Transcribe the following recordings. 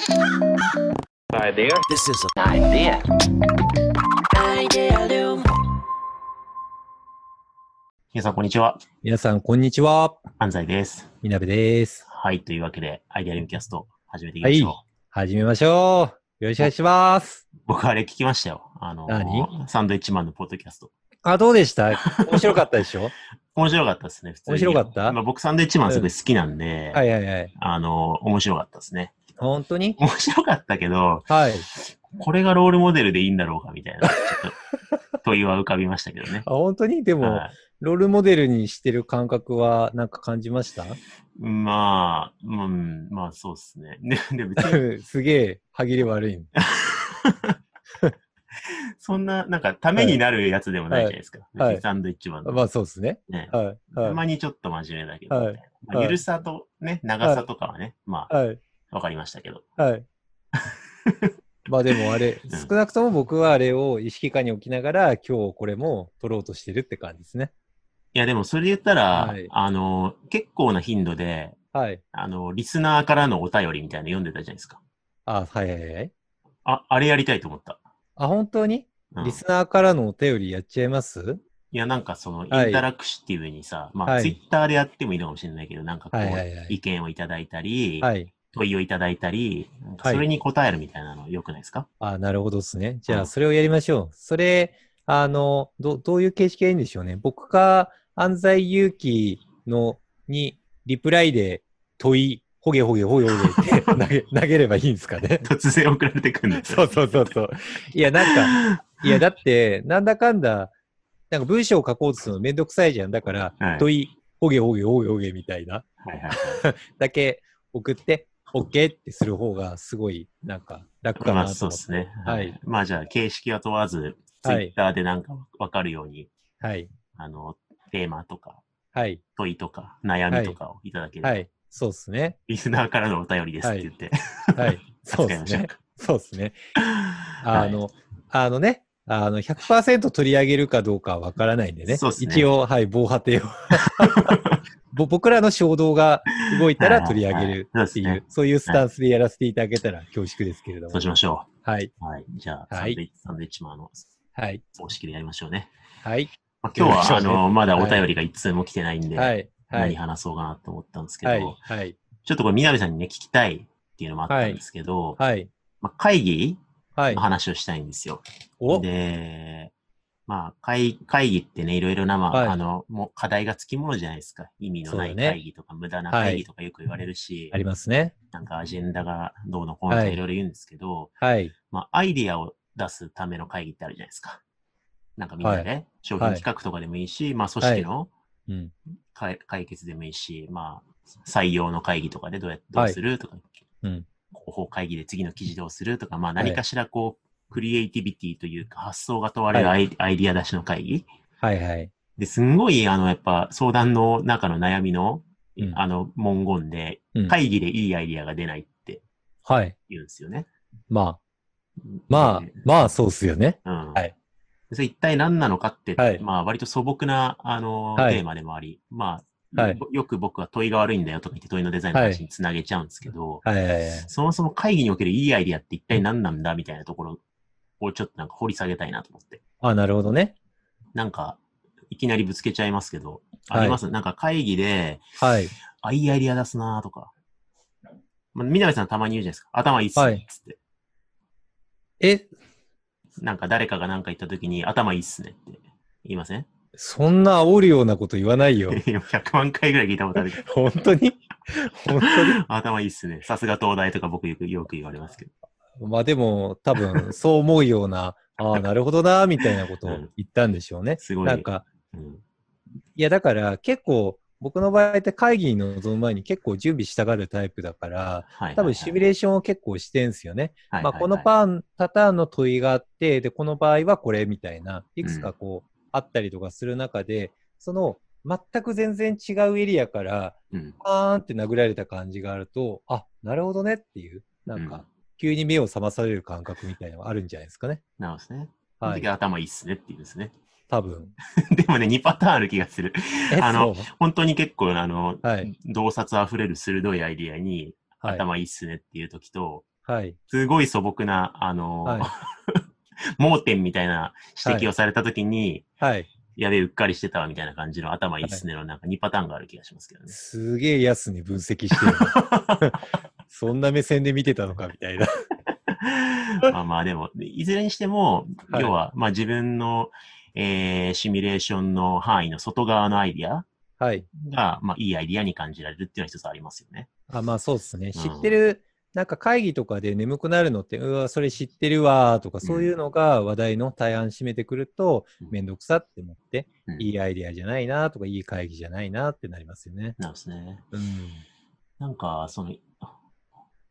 Idea. This is an idea. Idea 皆さん、こんにちは。皆さん、こんにちは。安西です。みなべです。はい。というわけで、アイデアリムキャスト、始めていきましょう。は始めましょう。よろしくお願いします。僕、あれ聞きましたよ。あの何？サンドイッチマンのポッドキャスト。あ、どうでした？面白かったでしょ？面白かったですね、普通に。面白かった？まあ、僕、サンドイッチマンすごい好きなんで、はいはいはい。あの、面白かったですね。本当に？面白かったけど、はい。これがロールモデルでいいんだろうか、みたいな、ちょっと、問いは浮かびましたけどね。あ、本当に？でも、はいロールモデルにしてる感覚はなんか感じました？まあ、うん、まあそうですね。で、で別に、すげえ、歯切れ悪い。そんな、なんか、ためになるやつでもないじゃないですか。はいサンドイッチマンの。まあそうですね。ね。はい。はたまにちょっと真面目だけど、はいまあはいゆるさとね、長さとかはね、まい。はい。あ、わかりましたけど。はい。まあでもあれ、うん少なくとも僕はあれを意識下に置きながら今日これも取ろうとしてるって感じですね。いや、でもそれで言ったら、はいあの、結構な頻度で、はい。あの、リスナーからのお便りみたいなの読んでたじゃないですか。あ、はいはいはい。あ、あれやりたいと思った。あ、本当に？うんリスナーからのお便りやっちゃいます？いや、なんかその、インはいタラクティブにさ、まあ、はいツイッターでやってもいいのかもしれないけど、なんかこう、はいはいはい意見をいただいたり、はい。問いをいただいたり、はいそれに答えるみたいなの良くないですか、あ、なるほどですね。じうんゃあ、それをやりましょう。それ、あの、ど、どういう形式がいいんでしょうね。僕か、安西祐樹の、に、リプライで問い、ほげほげほげほげって 投げ、投げればいいんですかね？突然送られてくるんですそうそうそうそう。いや、なんか、いや、だって、なんだかんだ、なんか文章を書こうとするのめんどくさいじゃん。だから、はい問い、ほげほげほげほげみたいな、はいはいはい。だけ送って、OK ってする方がすごい、なんか、楽かまあなと思って。そうですね。はい。まあじゃあ、形式は問わず、ツイはいッターでなんかわかるように、はい。あの、テーマとか、はい。問いとか、悩みとかをいただける、はい。そうですね。リスナーからのお便りですって言って、はい。そうですね。そうですね。はいあの、あのね、あの、100%取り上げるかどうかはわからないんでね。そうっすね一応、はい、防波堤を。ぼ僕らの衝動が動いたら取り上げるっていう、はいはいはいそうねそういうスタンスでやらせていただけたら恐縮ですけれども。そうしましょはい。う。はい。じゃあ、はいサンドイッチサンドイッチマンのはい。方式でやりましょうね。はい。まあ、今日は、あの、まだお便りが一通も来てないんで、はい。は何い。話そうかなと思ったんですけど、はい。はい。ちょっとこれ、みなべさんにね、聞きたいっていうのもあったんですけど、はい。まあ、会議はいの。話をしたいんですよ。おで、まあ会、会議ってね、いろいろな、まあ、はいあの、もう課題がつきものじゃないですか。意味のない会議とか、無駄な会議とかよく言われるし、ありますね。なんかアジェンダがどうのこうのとかはいいろいろ言うんですけど、はい。まあ、アイディアを出すための会議ってあるじゃないですか。なんかみんなで、商品企画とかでもいいし、まあ、組織のうん。解解決でもいいし、まあ、採用の会議とかでどうやってどうするとか、うん。広報会議で次の記事どうするとか、まあ何かしらこう、クリエイティビティというか発想が問われるアイ,、アイディア出しの会議。はいはい。で、すんごい、あの、やっぱ相談の中の悩みの、うんあの、文言で、うん。会議でいいアイディアが出ないってはい。言うんですよね。まあ、まあで、まあ、そうっすよね。うん。はいでそれ一体何なのかって、はいまあ割と素朴な、あの、はいテーマでもあり、まあ、はいぼよく僕は問いが悪いんだよとか言って問いのデザインの話につなげちゃうんですけど、はいはいはい。そもそも会議におけるいいアイディアって一体何なんだみたいなところをちょっとなんか掘り下げたいなと思って。あ、なるほどね。なんか、いきなりぶつけちゃいますけど、はいあります、なんか会議で、はい。あ、いいアイディア出すなとか。まあ、みなべさんたまに言うじゃないですか。頭いいっすはいね。つって。え、なんか誰かが何か言った時に頭いいっすねって言いません？そんな煽るようなこと言わないよ。100万回ぐらい聞いたことあるけど。本当に？本頭いいっすね。さすが東大とか僕よくよく言われますけど。まあでも、多分、そう思うような、ああ、なるほどな、みたいなことを言ったんでしょうね。すごい。なんか、うん、いや、だから結構、僕の場合って会議に臨む前に結構準備したがるタイプだから、はい多分シミュレーションを結構してんすよね。はいまあ、このパン、パターンの問いがあって、で、この場合はこれみたいな、いくつかこう、あったりとかする中で、その、全く全然違うエリアから、うん。パーンって殴られた感じがあると、あ、なるほどねっていう、なんうんか、急に目を覚まされる感覚みたいなのがあるんじゃないですかね。なるほどですね。はい時。頭いいっすねって言うんですね。多分。でもね、2パターンある気がする。え、あの本当に結構、あの、はい。洞察あふれる鋭いアイディアに、はい。頭いいっすねっていう時と、はい。すごい素朴な、あの、はい 盲点みたいな指摘をされたときに、はい。やべえ、うっかりしてたわみたいな感じの頭いいっすねの、なんか2パターンがある気がしますけどね。すげえ安に分析してる。そんな目線で見てたのかみたいな。まあまあでも、いずれにしても、はい要は、まあ自分の、えーシミュレーションの範囲の外側のアイディアはい。が、まあいいアイディアに感じられるっていうのは一つありますよね。あ、まあそうですね。うん知ってる、なんか会議とかで眠くなるのって、うわ、それ知ってるわーとか、そういうのが話題の大半占めてくると、うんめんどくさって思って、うんいいアイデアじゃないなとか、いい会議じゃないなってなりますよね。なんですね。うん。なんか、その、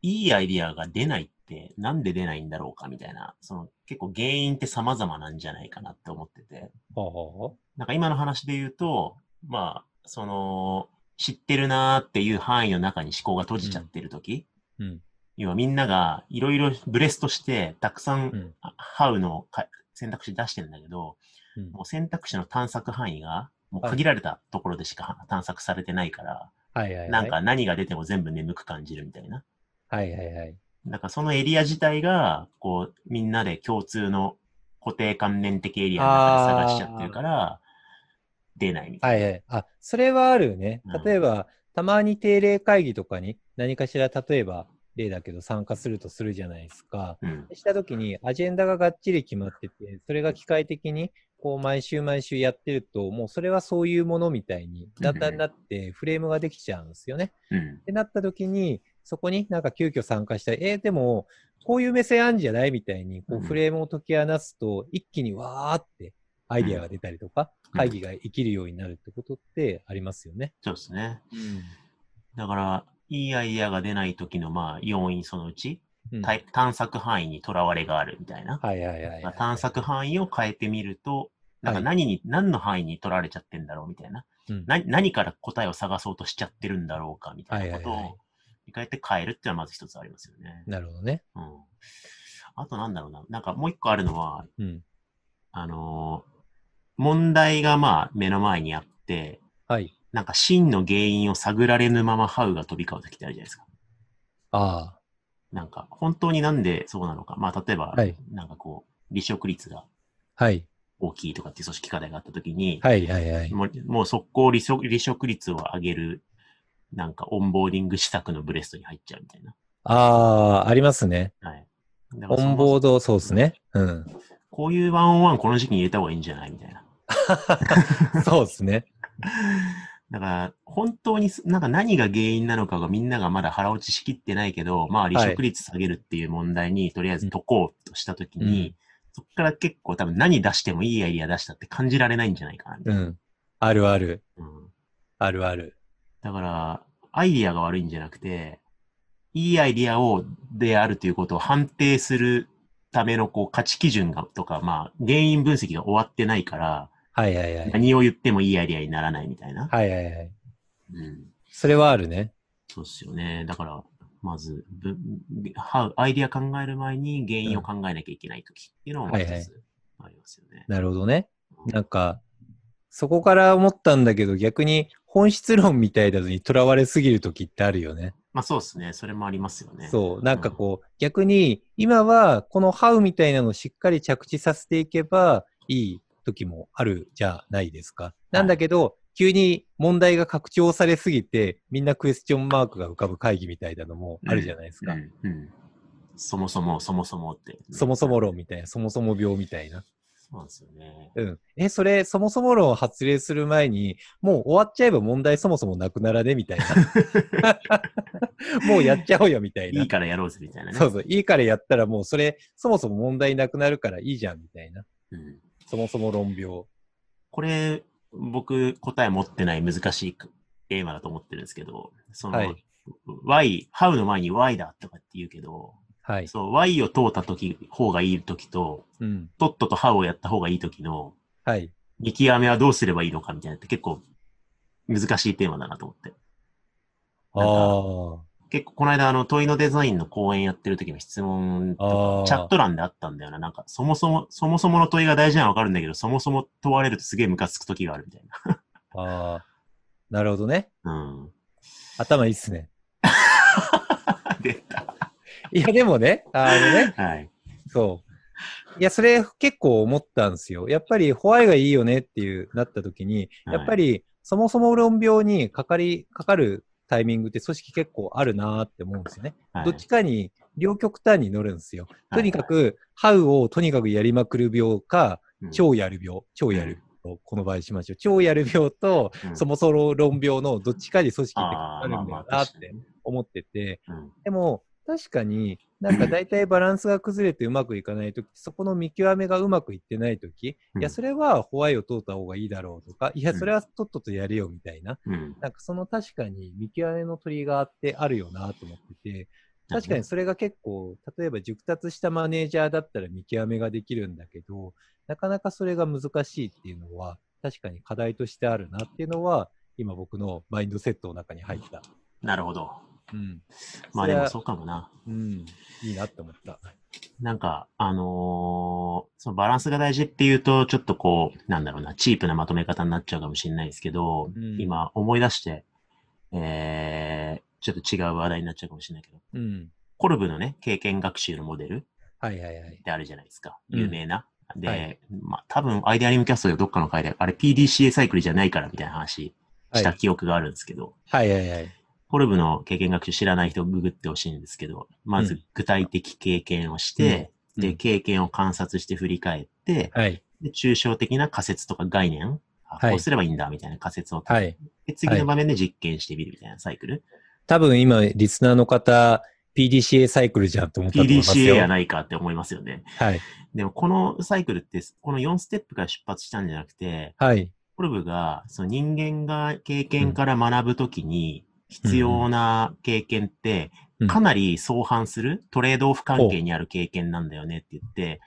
いいアイディアが出ないって、なんで出ないんだろうかみたいな、その結構原因って様々なんじゃないかなって思ってて。ほうほなんか今の話で言うと、まあ、その、知ってるなーっていう範囲の中に思考が閉じちゃってるとき、う。うん。要はみんながいろいろブレストして、たくさん、うん。あハウのか選択肢出してるんだけど、うんもう選択肢の探索範囲が、もうはい限られたところでしか探索されてないから、はいはいはい。なんか何が出ても全部眠く感じるみたいな。はいはいはい。なんかそのエリア自体が、こう、みんなで共通の固定観念的エリアの中で探しちゃってるから、出ないみたいな。はいはい。あ、それはあるねうん。例えば、たまに定例会議とかに何かしら、例えば、例だけど参加するとするじゃないですか。うん。したときに、アジェンダががっちり決まってて、それが機械的に、こう、毎週毎週やってると、もうそれはそういうものみたいに、だんだんなって、フレームができちゃうんですよね。うんっ。てなったときに、そこになんか急遽参加したい。えーでも、こういう目線あんじゃないみたいに、こううんフレームを解き放つと、一気にわーってアイデアが出たりとか、うん会議が生きるようになるってことってありますよね。そうですね。うん。だから、いいアイデアが出ない時の、まあ、要因そのうち、うん探索範囲にとらわれがあるみたいな。はいはいはいはい。探索範囲を変えてみると、なんかはい何に、何の範囲に取られちゃってんだろうみたいな。うんな何から答えを探そうとしちゃってるんだろうかみたいなことを、一回やって変えるっていうのはまず一つありますよね。なるほどね。うん。あとなんだろうな。なんかもう一個あるのは、うん。あのー問題がまあ目の前にあって、はい。なんか真の原因を探られぬままハウが飛び交う時ってあるじゃないですか。あなんか本当になんでそうなのか。まあ例えば、はいなんかこう、離職率があ。はい。大きいとかっていう組織課題があった時に、はいはいはい。もうもう速攻離職離職率を上げる、なんかオンボーディング施策のブレストに入っちゃうみたいな。ああ、ありますね。はい。オンボード、そうですね。うん。こういうワンオンワンこの時期に入れた方がいいんじゃない？みたいな。そうですね。だから、本当にす、なんか何が原因なのかがみんながまだ腹落ちしきってないけど、まあ離職率下げるっていう問題にとりあえず解こうとしたときに、うんそこから結構多分何出してもいいアイディア出したって感じられないんじゃないかな。うん。あるある。うんあるある。だから、アイディアが悪いんじゃなくて、いいアイディアを、であるということを判定するためのこう価値基準がとか、まあ原因分析が終わってないから、はいはいはい。何を言ってもいいアイディアにならないみたいな。はいはいはい。うんそれはあるね。そうっすよね。だから、まず、ぶはアイディア考える前に原因を考えなきゃいけないときっていうのも一つありますよね。なるほどね。なんか、そこから思ったんだけど、逆に本質論みたいだのにとらわれすぎるときってあるよね。まあそうですね。それもありますよね。そう。なんかこう、逆に、今はこのハウみたいなのをしっかり着地させていけばいい時もあるじゃないですか。なんだけど、急に問題が拡張されすぎて、みんなクエスチョンマークが浮かぶ会議みたいなのもあるじゃないですか。うんうんそもそも、そもそもって。そもそも論みたいな、そもそも病みたいな。そうなんですよね。うん。え、それ、そもそも論を発令する前に、もう終わっちゃえば問題そもそもなくならねみたいな。もうやっちゃおうよみたいな。いいからやろうぜみたいなね。そうそう。いいからやったらもうそれ、そもそも問題なくなるからいいじゃんみたいな。うんそもそも論病。これ、僕、答え持ってない難しいテーマだと思ってるんですけど、その、はい Y、How の前に Y だとかって言うけど、はい。そう、Y を通った時、方がいい時と、うん。とっとと How をやった方がいい時の、はい。見極めはどうすればいいのかみたいなって結構難しいテーマだなと思って。あ結構この間あの問いのデザインの講演やってる時の質問あ。ああ。チャット欄であったんだよな。なんかそもそも、そもそもの問いが大事なのはわかるんだけど、そもそも問われるとすげえムカつく時があるみたい ああ。なるほどね。な。うん。頭いいっすね。出た。いや、でもね、あのね、はい。そう。いや、それ結構思ったんですよ。やっぱりホワイがいいよねっていうなった時に、はいやっぱりそもそも論病にかかり、かかるタイミングって組織結構あるなーって思うんですよね。はいどっちかに両極端に乗るんですよ。はいとにかく、ハウをとにかくやりまくる病か、うん超やる病、超やる病、この場合しましょう。超やる病と、うんそもそも論病のどっちかに組織ってかかるんだなって思ってて、うんでも、確かになんか大体バランスが崩れてうまくいかないとき、そこの見極めがうまくいってないとき、うんいや、それはホワイを通った方がいいだろうとか、いや、うんそれはとっととやれよみたいな、うん。なんかその確かに見極めの取りがあってあるよなと思ってて、確かにそれが結構、例えば熟達したマネージャーだったら見極めができるんだけど、なかなかそれが難しいっていうのは、確かに課題としてあるなっていうのは、今僕のマインドセットの中に入った。なるほど。うん。まあでもそそうかもな。うん。いいなって思った。なんか、あのーそのバランスが大事っていうと、ちょっとこう、なんだろうな、チープなまとめ方になっちゃうかもしれないですけど、うん今思い出して、えー、ちょっと違う話題になっちゃうかもしれないけど、うん。コルブのね、経験学習のモデルはいはいはいっ。てあるじゃないですか。うん有名な。で、はいまあ多分アイデアリムキャストでどっかの回で、あれ PDCA サイクルじゃないからみたいな話した記憶があるんですけど、はいはいはい。コルブの経験学習知らない人ググってほしいんですけど、まず具体的経験をして、うんで、経験を観察して振り返って、はい。で、抽象的な仮説とか概念、あはいこうすればいいんだみたいな仮説を立てはい。で、次の場面で実験してみるみたいなサイクル。多分今、リスナーの方、PDCA サイクルじゃんと思ったと思いますよ。PDCA やないかって思いますよね。はい。でも、このサイクルって、この4ステップから出発したんじゃなくて、はい。コルブが、その人間が経験から学ぶときに必要な経験って、うんかなり相反するトレードオフ関係にある経験なんだよねって言って。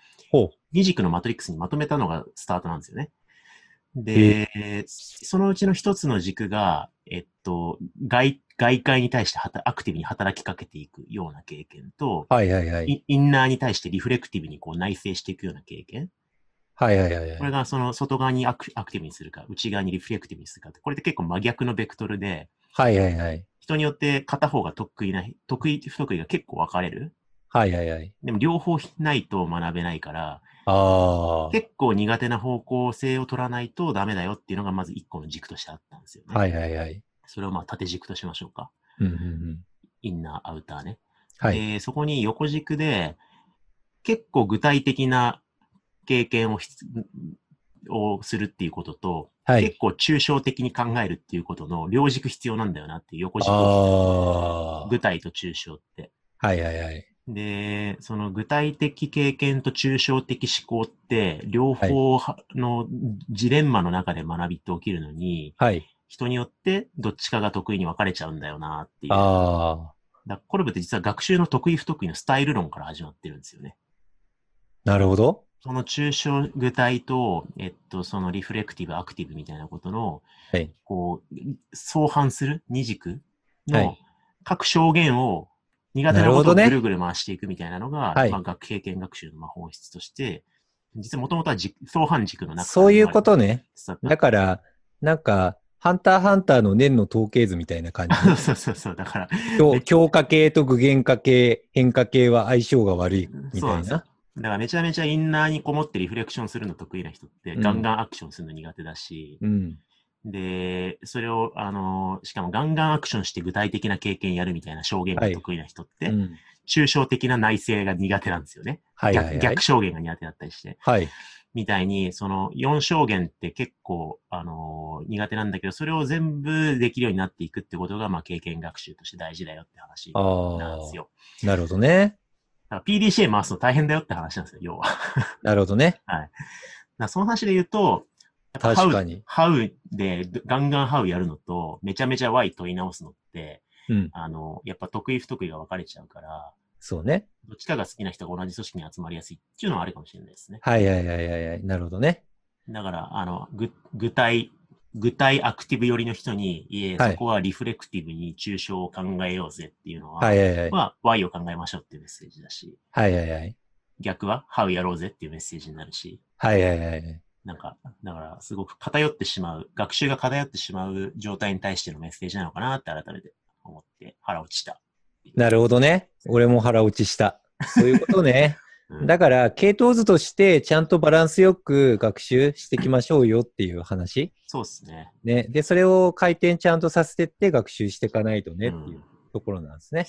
二軸のマトリックスにまとめたのがスタートなんですよね。で、そのうちの一つの軸が、えっと、外、外界に対してはたアクティブに働きかけていくような経験と、はいはいはい。イインナーに対してリフレクティブにこう内省していくような経験。はいはいはいはい。これがその外側にアクアクティブにするか、内側にリフレクティブにするかって、これって結構真逆のベクトルで、はいはいはい。人によって片方が得意な、得意、不得意が結構分かれる？はいはいはい。でも両方ないと学べないから、ああ。結構苦手な方向性を取らないとダメだよっていうのがまず一個の軸としてあったんですよね。はいはいはい。それをまあ縦軸としましょうか。うんうんうん。インナー、アウターね。はい。で、そこに横軸で結構具体的な経験ををするっていうことと、はい結。構抽象的に考えるっていうことの両軸必要なんだよなっていう横軸をああ。具体と抽象って。はいはいはい。で、その具体的経験と抽象的思考って、両方はのジレンマの中で学びって起きるのに、はい。人によってどっちかが得意に分かれちゃうんだよなっていう。ああ。らコルブって実は学習の得意不得意のスタイル論から始まってるんですよね。なるほど。その抽象具体と、えっと、そのリフレクティブ、アクティブみたいなことの、はい。こう、相反する二軸のはい各証言を苦手なことをぐるぐる回していくみたいなのが、はいまあ、学経験学習のまあ本質として、実はもともとは軸相反軸の中そういうことね。だだから、なんか、ハンターハンターの年の統計図みたいな感じ。そうそうそう。だから、強強化系と具現化系、変化系は相性が悪いみたいな。だからめちゃめちゃインナーにこもってリフレクションするの得意な人って、うんガンガンアクションするの苦手だし、うん。で、それを、あの、しかもガンガンアクションして具体的な経験やるみたいな証言が得意な人って、うん抽象的な内省が苦手なんですよね。はいはいはい逆逆。証言が苦手だったりして。はい。みたいに、その4証言って結構、あのー苦手なんだけど、それを全部できるようになっていくってことが、まあ、経験学習として大事だよって話あなんですよ。あ。なるほどね。PDCA 回すの大変だよって話なんですよ、要は。なるほどね。らその話で言うと、確かに。ハウでガンガンハウやるのと、めちゃめちゃ Y 問い直すのって、うん。あの、やっぱ得意不得意が分かれちゃうから、そうね。どっちかが好きな人が同じ組織に集まりやすいっていうのはあるかもしれないですね。はいはいはいはいはい。なるほどね。だから、あの、ぐ具体、具体アクティブ寄りの人に、いえ、はいそこはリフレクティブに抽象を考えようぜっていうのは、はいはいはい。まあ、Y を考えましょうっていうメッセージだし、はいはいはい。逆は How やろうぜっていうメッセージになるし、はいはいはいはい。なんか、だから、すごく偏ってしまう、学習が偏ってしまう状態に対してのメッセージなのかなって改めて思って腹落ちしたなるほどね。俺も腹落ちした。そういうことね。うんだから、系統図としてちゃんとバランスよく学習していきましょうよっていう話。そうっすね。ね。で、それを回転ちゃんとさせてって学習していかないとねってうんいうところなんですね。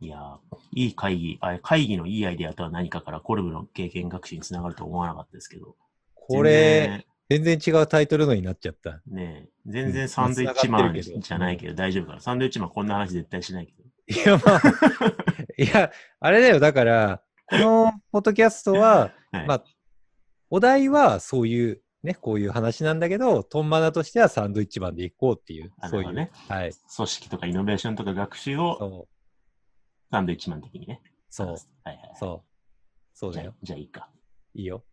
いやーいい会議、あ会議のいいアイデアとは何かからコルブの経験学習につながると思わなかったですけど。これ、全然違うタイトルのになっちゃった。ねえ全然うんサンドイッチマンじゃないけど大丈夫かな。サンドイッチマンこんな話絶対しないけど。いや、まあ、いや、あれだよ。だから、このポッドキャストは、はいまあ、お題はそういう、ね、こういう話なんだけど、トンマナとしてはサンドイッチマンでいこうっていう、そういう。ねはい。組織とかイノベーションとか学習をサンドイッチマン的にね。そう、はいはいはい。そう。そうだよ。じゃあいいか。いいよ。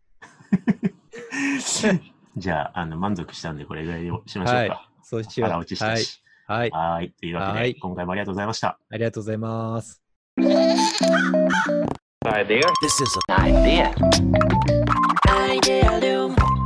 じゃあ、あの、満足したんでこれぐらいでしましょうはいか。。そうしよう。腹落ちしたはい。し。はい。はーい。というわけで、はい今回もありがとうございました。ありがとうございます。idea. This is an idea. Idealum.